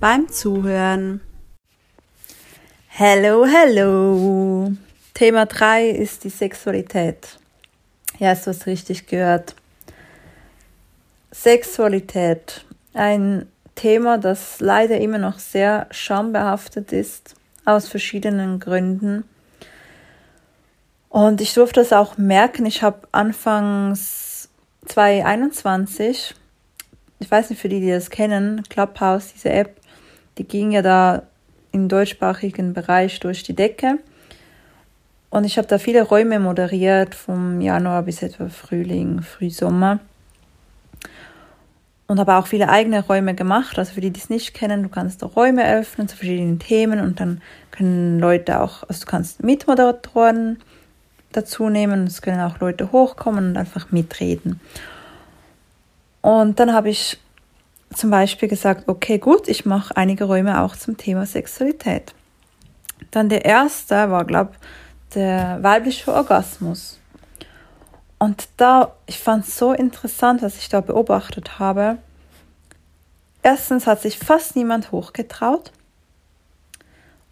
beim Zuhören. Hello, hello. Thema 3 ist die Sexualität. Ja, hast du es richtig gehört. Sexualität. Ein Thema, das leider immer noch sehr schambehaftet ist, aus verschiedenen Gründen. Und ich durfte das auch merken. Ich habe anfangs 2021, ich weiß nicht für die, die das kennen, Clubhouse, diese App, die ging ja da im deutschsprachigen Bereich durch die Decke. Und ich habe da viele Räume moderiert, vom Januar bis etwa Frühling, Frühsommer. Und habe auch viele eigene Räume gemacht. Also für die, die es nicht kennen, du kannst da Räume öffnen zu verschiedenen Themen und dann können Leute auch, also du kannst Mitmoderatoren dazu nehmen. Es können auch Leute hochkommen und einfach mitreden. Und dann habe ich zum Beispiel gesagt, okay, gut, ich mache einige Räume auch zum Thema Sexualität. Dann der erste war, glaube der weibliche Orgasmus. Und da, ich fand es so interessant, was ich da beobachtet habe. Erstens hat sich fast niemand hochgetraut.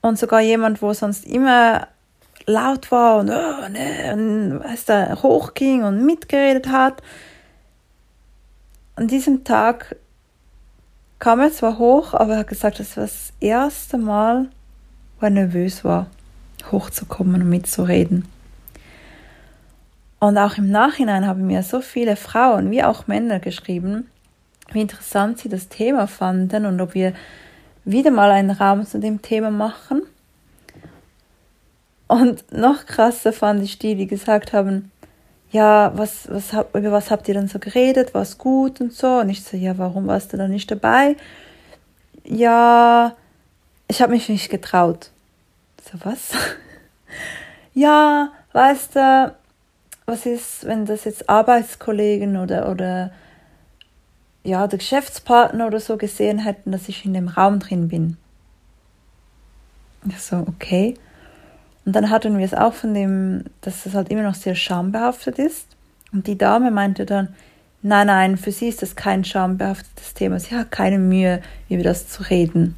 Und sogar jemand, wo sonst immer laut war und, oh, ne, und weißt du, hochging und mitgeredet hat. An diesem Tag kam er zwar hoch, aber er hat gesagt, das war das erste Mal, wo er nervös war, hochzukommen und mitzureden. Und auch im Nachhinein haben mir so viele Frauen wie auch Männer geschrieben, wie interessant sie das Thema fanden und ob wir wieder mal einen Raum zu dem Thema machen. Und noch krasser fand ich die, die gesagt haben, ja, was, was, über was habt ihr denn so geredet? War es gut und so? Und ich so, ja, warum warst du da nicht dabei? Ja, ich habe mich nicht getraut. So, was? ja, weißt du, was ist, wenn das jetzt Arbeitskollegen oder, oder ja, der Geschäftspartner oder so gesehen hätten, dass ich in dem Raum drin bin? Ich so, okay. Und dann hatten wir es auch von dem, dass es halt immer noch sehr schambehaftet ist. Und die Dame meinte dann, nein, nein, für sie ist das kein schambehaftetes Thema. Sie hat keine Mühe, über das zu reden.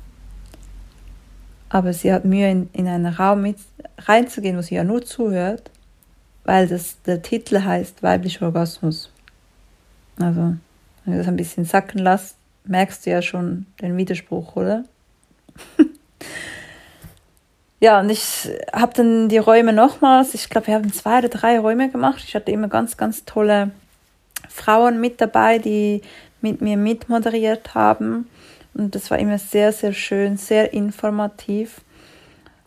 Aber sie hat Mühe, in, in einen Raum mit reinzugehen, wo sie ja nur zuhört, weil das, der Titel heißt weiblicher Orgasmus. Also, wenn du das ein bisschen sacken lässt, merkst du ja schon den Widerspruch, oder? ja, und ich habe dann die Räume nochmals, ich glaube, wir haben zwei oder drei Räume gemacht. Ich hatte immer ganz, ganz tolle Frauen mit dabei, die mit mir mitmoderiert haben. Und das war immer sehr, sehr schön, sehr informativ.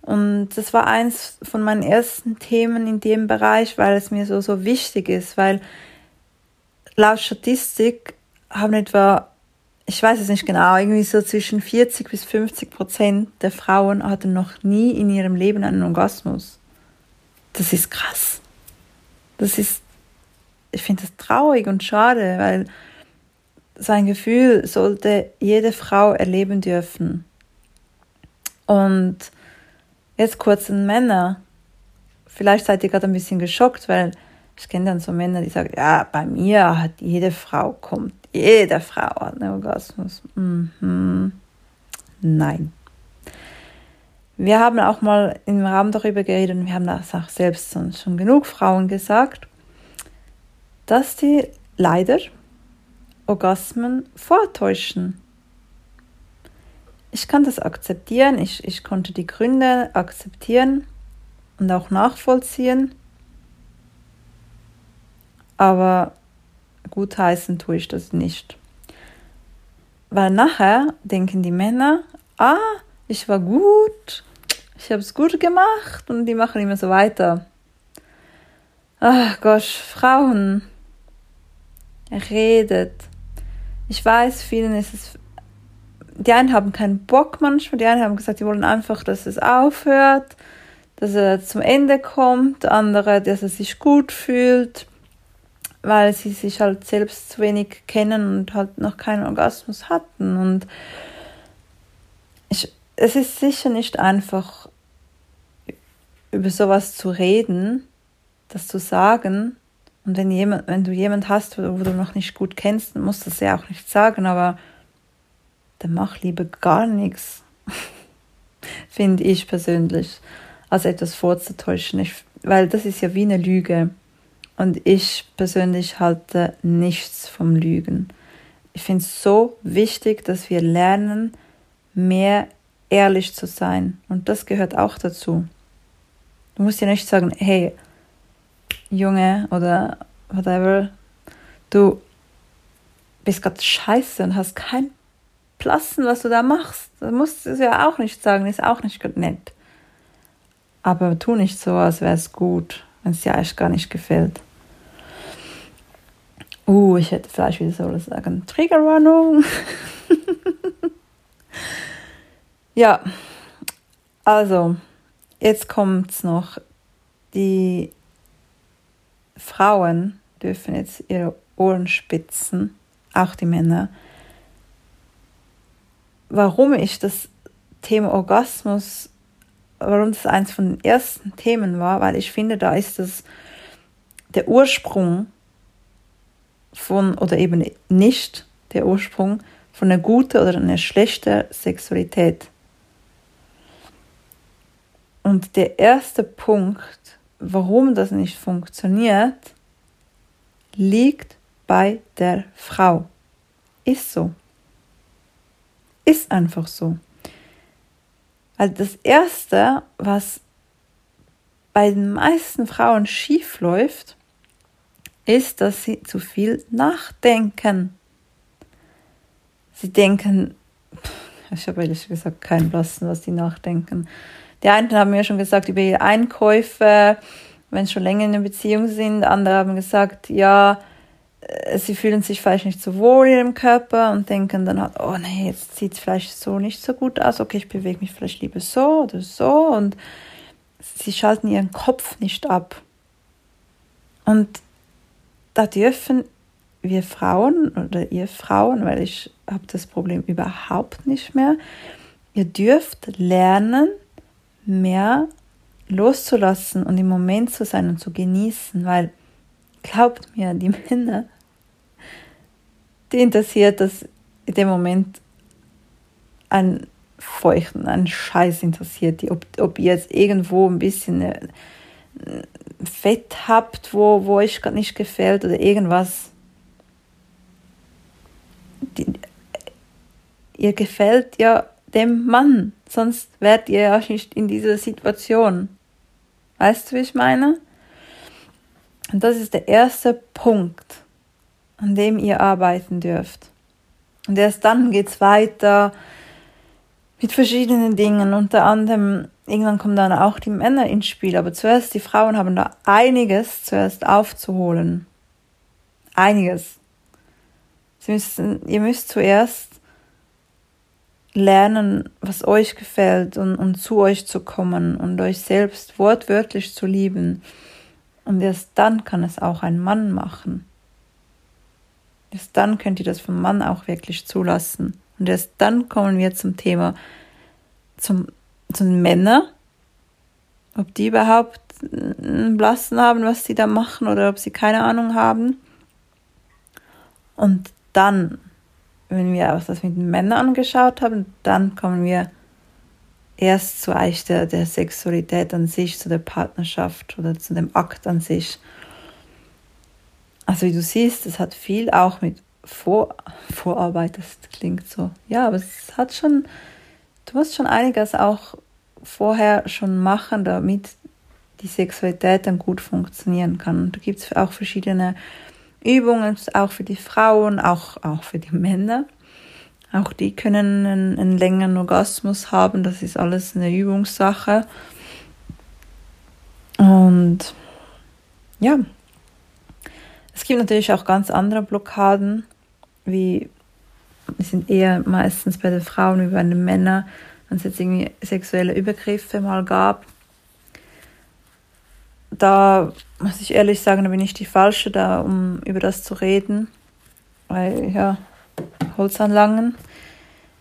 Und das war eins von meinen ersten Themen in dem Bereich, weil es mir so, so wichtig ist, weil laut Statistik haben etwa ich weiß es nicht genau, irgendwie so zwischen 40 bis 50 Prozent der Frauen hatten noch nie in ihrem Leben einen Orgasmus. Das ist krass. Das ist, ich finde das traurig und schade, weil sein Gefühl sollte jede Frau erleben dürfen. Und jetzt kurz an Männer. Vielleicht seid ihr gerade ein bisschen geschockt, weil ich kenne dann so Männer, die sagen, ja, bei mir hat jede Frau kommt jede Frau hat einen Orgasmus. Mhm. Nein. Wir haben auch mal im Raum darüber geredet und wir haben das auch selbst schon genug Frauen gesagt, dass die leider Orgasmen vortäuschen. Ich kann das akzeptieren, ich, ich konnte die Gründe akzeptieren und auch nachvollziehen, aber gutheißen tue ich das nicht. Weil nachher denken die Männer, ah, ich war gut, ich habe es gut gemacht und die machen immer so weiter. Ach Gott, Frauen, redet. Ich weiß, vielen ist es die einen haben keinen Bock manchmal, die einen haben gesagt, die wollen einfach, dass es aufhört, dass er zum Ende kommt, andere, dass er sich gut fühlt, weil sie sich halt selbst zu wenig kennen und halt noch keinen Orgasmus hatten. Und ich, es ist sicher nicht einfach, über sowas zu reden, das zu sagen. Und wenn, jemand, wenn du jemand hast, wo, wo du noch nicht gut kennst, dann musst du es ja auch nicht sagen, aber dann mach lieber gar nichts. Finde ich persönlich, als etwas vorzutäuschen. Ich, weil das ist ja wie eine Lüge. Und ich persönlich halte nichts vom Lügen. Ich finde es so wichtig, dass wir lernen, mehr ehrlich zu sein. Und das gehört auch dazu. Du musst ja nicht sagen, hey, Junge oder whatever, du bist gerade scheiße und hast kein Plassen, was du da machst. Das musst du ja auch nicht sagen, ist auch nicht nett. Aber tu nicht so, als wäre es gut, wenn es dir eigentlich gar nicht gefällt. Uh, ich hätte vielleicht wieder so sagen. Triggerwarnung. ja, also, jetzt kommt es noch. Die Frauen dürfen jetzt ihre Ohren spitzen, auch die Männer. Warum ich das Thema Orgasmus, warum das eins von den ersten Themen war, weil ich finde, da ist das der Ursprung von, oder eben nicht der Ursprung von einer guten oder einer schlechten Sexualität. Und der erste Punkt, warum das nicht funktioniert, liegt bei der Frau. Ist so. Ist einfach so. Also das Erste, was bei den meisten Frauen schief läuft, ist, dass sie zu viel nachdenken. Sie denken, ich habe ehrlich gesagt keinen Blassen, was sie nachdenken. Die einen haben mir schon gesagt über ihre Einkäufe, wenn sie schon länger in einer Beziehung sind. Andere haben gesagt, ja, sie fühlen sich vielleicht nicht so wohl in ihrem Körper und denken dann halt, oh nee, jetzt sieht es vielleicht so nicht so gut aus. Okay, ich bewege mich vielleicht lieber so oder so. Und sie schalten ihren Kopf nicht ab. Und da dürfen wir Frauen oder ihr Frauen, weil ich habe das Problem überhaupt nicht mehr, ihr dürft lernen, mehr loszulassen und im Moment zu sein und zu genießen, weil glaubt mir, die Männer, die interessiert das in dem Moment ein Feuchten, ein Scheiß interessiert die, ob, ob ihr jetzt irgendwo ein bisschen äh, Fett habt, wo, wo euch gerade nicht gefällt oder irgendwas. Die, ihr gefällt ja dem Mann, sonst wärt ihr ja nicht in dieser Situation. Weißt du, wie ich meine? Und das ist der erste Punkt, an dem ihr arbeiten dürft. Und erst dann geht es weiter mit verschiedenen Dingen, unter anderem irgendwann kommen dann auch die Männer ins Spiel, aber zuerst die Frauen haben da einiges zuerst aufzuholen. Einiges. Sie müssen, ihr müsst zuerst lernen, was euch gefällt und, und zu euch zu kommen und euch selbst wortwörtlich zu lieben. Und erst dann kann es auch ein Mann machen. Erst dann könnt ihr das vom Mann auch wirklich zulassen. Und erst dann kommen wir zum Thema, zum sind Männer, ob die überhaupt einen Blassen haben, was sie da machen oder ob sie keine Ahnung haben. Und dann, wenn wir auch das mit den Männern angeschaut haben, dann kommen wir erst zu eigentlich der, der Sexualität an sich, zu der Partnerschaft oder zu dem Akt an sich. Also wie du siehst, es hat viel auch mit Vor Vorarbeit, das klingt so. Ja, aber es hat schon du musst schon einiges auch vorher schon machen, damit die Sexualität dann gut funktionieren kann. Und da gibt es auch verschiedene Übungen, auch für die Frauen, auch, auch für die Männer. Auch die können einen, einen längeren Orgasmus haben. Das ist alles eine Übungssache. Und ja, es gibt natürlich auch ganz andere Blockaden, wie die sind eher meistens bei den Frauen wie bei den Männern, wenn es jetzt irgendwie sexuelle Übergriffe mal gab. Da muss ich ehrlich sagen, da bin ich die Falsche da, um über das zu reden. Weil, ja, Holzanlangen.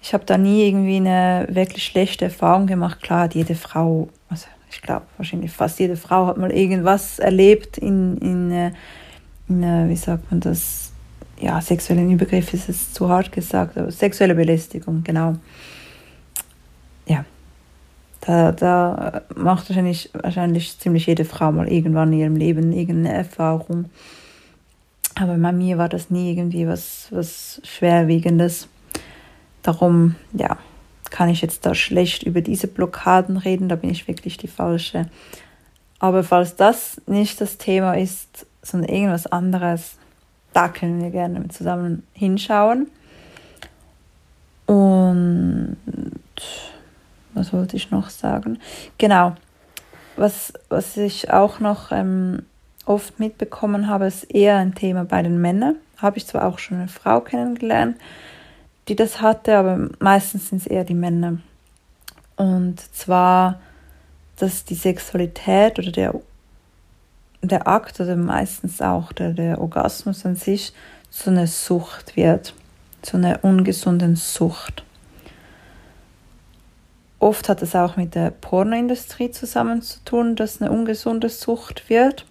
Ich habe da nie irgendwie eine wirklich schlechte Erfahrung gemacht. Klar, jede Frau, also ich glaube wahrscheinlich fast jede Frau hat mal irgendwas erlebt in, in, äh, in, in wie sagt man das, ja, sexuellen Übergriff ist es zu hart gesagt, aber sexuelle Belästigung, genau. Ja, da, da macht wahrscheinlich, wahrscheinlich ziemlich jede Frau mal irgendwann in ihrem Leben irgendeine Erfahrung. Aber bei mir war das nie irgendwie was, was Schwerwiegendes. Darum, ja, kann ich jetzt da schlecht über diese Blockaden reden, da bin ich wirklich die Falsche. Aber falls das nicht das Thema ist, sondern irgendwas anderes, da können wir gerne zusammen hinschauen. Und was wollte ich noch sagen? Genau, was, was ich auch noch ähm, oft mitbekommen habe, ist eher ein Thema bei den Männern. Habe ich zwar auch schon eine Frau kennengelernt, die das hatte, aber meistens sind es eher die Männer. Und zwar, dass die Sexualität oder der, der Akt oder meistens auch der, der Orgasmus an sich zu einer Sucht wird, zu einer ungesunden Sucht. Oft hat es auch mit der Pornoindustrie zusammen zu tun, dass eine ungesunde Sucht wird.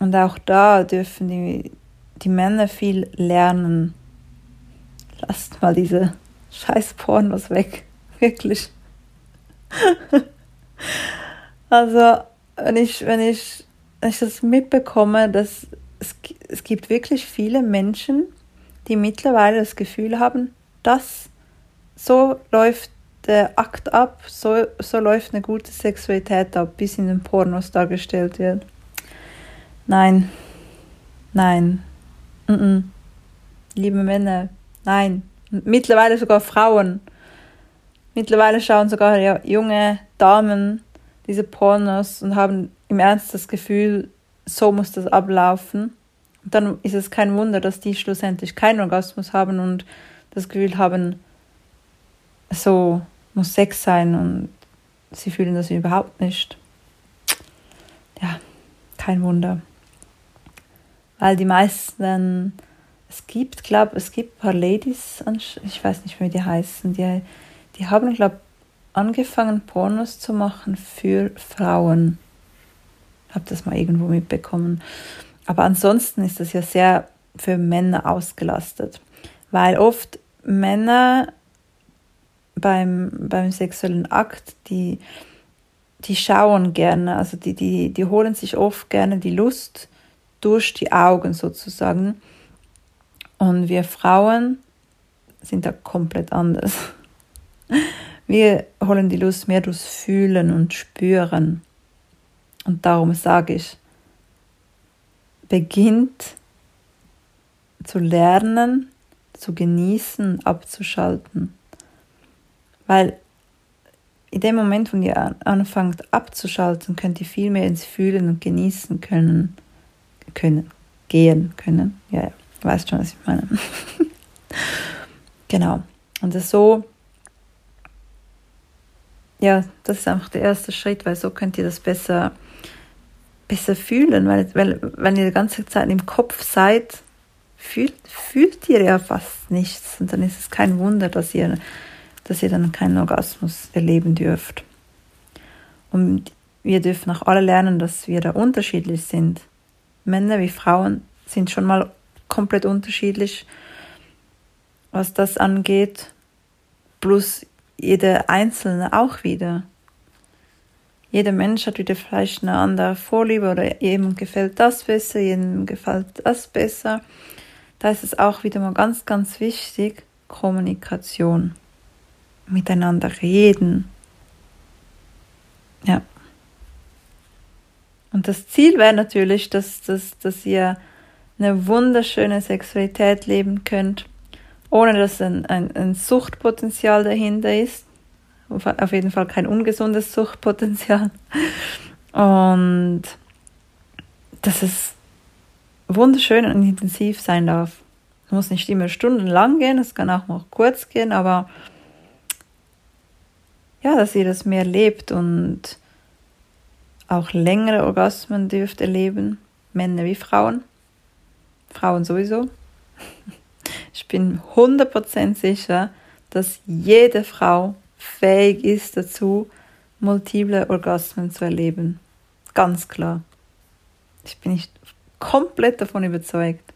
Und auch da dürfen die, die Männer viel lernen, lasst mal diese scheiß Pornos weg. Wirklich. also, wenn ich, wenn ich, wenn ich das mitbekomme, dass es, es gibt wirklich viele Menschen, die mittlerweile das Gefühl haben, dass so läuft der Akt ab, so, so läuft eine gute Sexualität ab, bis in den Pornos dargestellt wird. Nein, nein, mm -mm. liebe Männer, Nein, mittlerweile sogar Frauen. Mittlerweile schauen sogar junge Damen diese Pornos und haben im Ernst das Gefühl, so muss das ablaufen. Und dann ist es kein Wunder, dass die schlussendlich keinen Orgasmus haben und das Gefühl haben, so muss Sex sein und sie fühlen das überhaupt nicht. Ja, kein Wunder. Weil die meisten es gibt, glaube es gibt ein paar Ladies, ich weiß nicht, wie die heißen, die, die haben, glaube angefangen, Pornos zu machen für Frauen. Ich habe das mal irgendwo mitbekommen. Aber ansonsten ist das ja sehr für Männer ausgelastet, weil oft Männer beim, beim sexuellen Akt, die, die schauen gerne, also die, die, die holen sich oft gerne die Lust durch die Augen sozusagen und wir Frauen sind da komplett anders. Wir holen die Lust mehr durchs Fühlen und Spüren. Und darum sage ich, beginnt zu lernen, zu genießen, abzuschalten. Weil in dem Moment, wo ihr anfangt abzuschalten, könnt ihr viel mehr ins Fühlen und Genießen können, können, gehen können. Ja, ja. Du weißt schon, was ich meine. genau. Und das so, ja, das ist einfach der erste Schritt, weil so könnt ihr das besser, besser fühlen, weil, weil wenn ihr die ganze Zeit im Kopf seid, fühlt, fühlt ihr ja fast nichts und dann ist es kein Wunder, dass ihr, dass ihr dann keinen Orgasmus erleben dürft. Und wir dürfen auch alle lernen, dass wir da unterschiedlich sind. Männer wie Frauen sind schon mal komplett unterschiedlich, was das angeht. Plus jeder Einzelne auch wieder. Jeder Mensch hat wieder vielleicht eine andere Vorliebe oder jedem gefällt das besser, jedem gefällt das besser. Da ist es auch wieder mal ganz, ganz wichtig, Kommunikation. Miteinander reden. Ja. Und das Ziel wäre natürlich, dass, dass, dass ihr eine wunderschöne Sexualität leben könnt, ohne dass ein, ein, ein Suchtpotenzial dahinter ist. Auf jeden Fall kein ungesundes Suchtpotenzial. Und dass es wunderschön und intensiv sein darf. muss nicht immer stundenlang gehen, es kann auch noch kurz gehen, aber ja, dass ihr das mehr lebt und auch längere Orgasmen dürft erleben, Männer wie Frauen, Frauen sowieso. Ich bin 100% sicher, dass jede Frau fähig ist dazu, multiple Orgasmen zu erleben. Ganz klar. Ich bin nicht komplett davon überzeugt.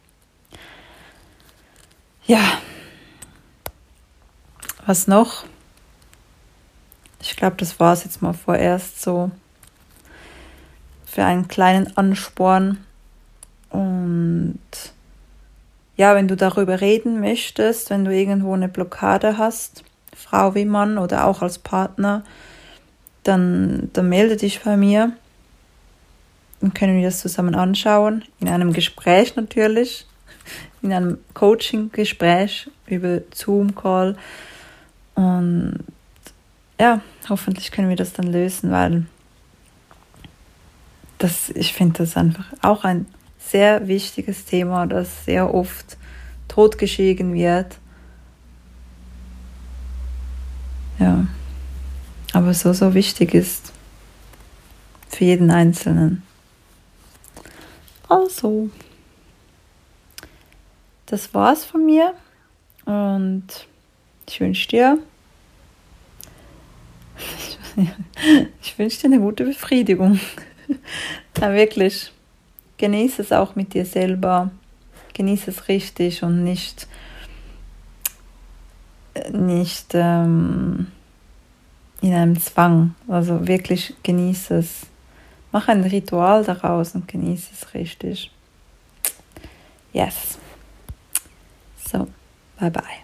Ja. Was noch? Ich glaube, das war es jetzt mal vorerst so für einen kleinen Ansporn. Und ja, wenn du darüber reden möchtest, wenn du irgendwo eine Blockade hast, Frau wie Mann oder auch als Partner, dann, dann melde dich bei mir. Dann können wir das zusammen anschauen, in einem Gespräch natürlich in einem Coaching-Gespräch über Zoom-Call. Und ja, hoffentlich können wir das dann lösen, weil das, ich finde das einfach auch ein sehr wichtiges Thema, das sehr oft totgeschwiegen wird. Ja, aber so, so wichtig ist für jeden Einzelnen. Also das war's von mir und ich wünsche dir, ich wünsche dir eine gute Befriedigung. ja, wirklich. Genieße es auch mit dir selber. Genieße es richtig und nicht, nicht ähm, in einem Zwang. Also wirklich genieße es. Mach ein Ritual daraus und genieße es richtig. Yes. So, bye bye.